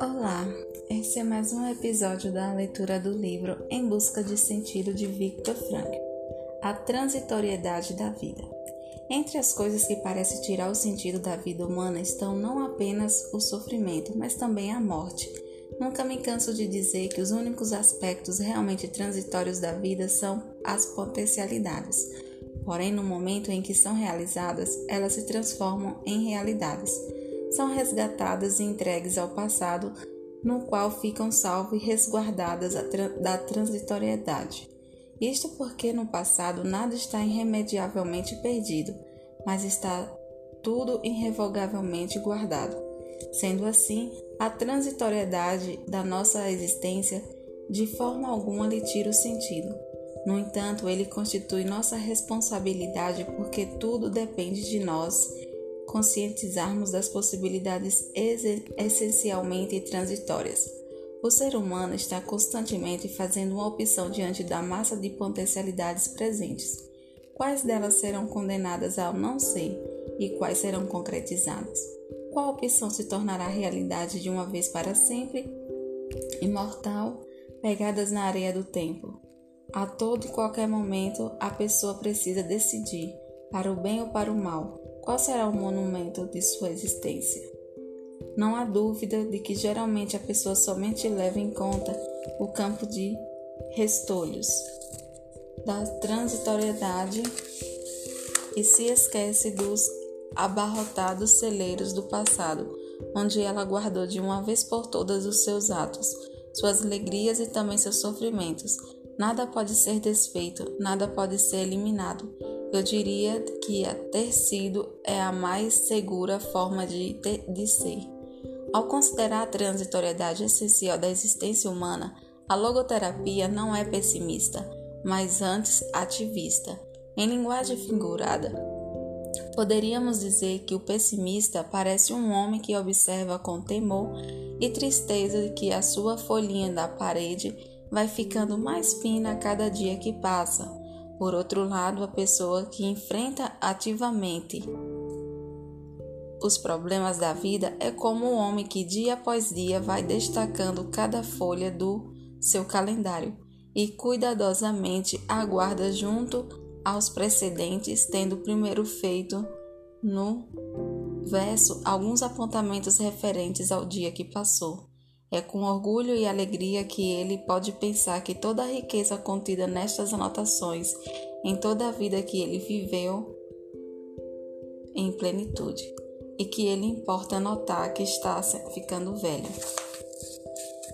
Olá, esse é mais um episódio da leitura do livro Em Busca de Sentido de Viktor Frankl, A Transitoriedade da Vida. Entre as coisas que parecem tirar o sentido da vida humana estão não apenas o sofrimento, mas também a morte. Nunca me canso de dizer que os únicos aspectos realmente transitórios da vida são as potencialidades. Porém, no momento em que são realizadas, elas se transformam em realidades. São resgatadas e entregues ao passado, no qual ficam salvas e resguardadas da transitoriedade. Isto porque no passado nada está irremediavelmente perdido, mas está tudo irrevogavelmente guardado. Sendo assim, a transitoriedade da nossa existência de forma alguma lhe tira o sentido. No entanto, ele constitui nossa responsabilidade porque tudo depende de nós conscientizarmos das possibilidades essencialmente transitórias. O ser humano está constantemente fazendo uma opção diante da massa de potencialidades presentes. Quais delas serão condenadas ao não ser e quais serão concretizadas? Qual opção se tornará realidade de uma vez para sempre? Imortal, pegadas na areia do tempo. A todo e qualquer momento, a pessoa precisa decidir, para o bem ou para o mal, qual será o monumento de sua existência. Não há dúvida de que geralmente a pessoa somente leva em conta o campo de restolhos da transitoriedade e se esquece dos abarrotados celeiros do passado, onde ela guardou de uma vez por todas os seus atos, suas alegrias e também seus sofrimentos. Nada pode ser desfeito, nada pode ser eliminado. Eu diria que a ter sido é a mais segura forma de, ter, de ser. Ao considerar a transitoriedade essencial da existência humana, a logoterapia não é pessimista, mas antes ativista. Em linguagem figurada, poderíamos dizer que o pessimista parece um homem que observa com temor e tristeza que a sua folhinha da parede vai ficando mais fina a cada dia que passa. Por outro lado, a pessoa que enfrenta ativamente os problemas da vida é como o homem que dia após dia vai destacando cada folha do seu calendário e cuidadosamente aguarda junto aos precedentes, tendo primeiro feito no verso alguns apontamentos referentes ao dia que passou. É com orgulho e alegria que ele pode pensar que toda a riqueza contida nestas anotações, em toda a vida que ele viveu em plenitude e que ele importa notar que está ficando velho.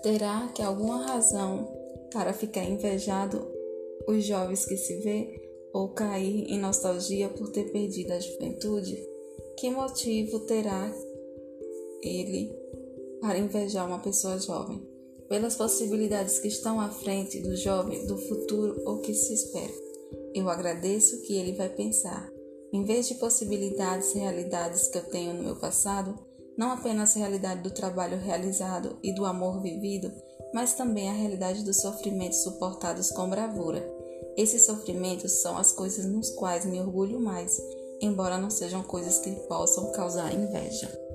Terá que alguma razão para ficar invejado os jovens que se vê ou cair em nostalgia por ter perdido a juventude? Que motivo terá ele para invejar uma pessoa jovem? Pelas possibilidades que estão à frente do jovem, do futuro ou que se espera. Eu agradeço que ele vai pensar. Em vez de possibilidades e realidades que eu tenho no meu passado, não apenas a realidade do trabalho realizado e do amor vivido, mas também a realidade dos sofrimentos suportados com bravura. Esses sofrimentos são as coisas nos quais me orgulho mais, embora não sejam coisas que possam causar inveja.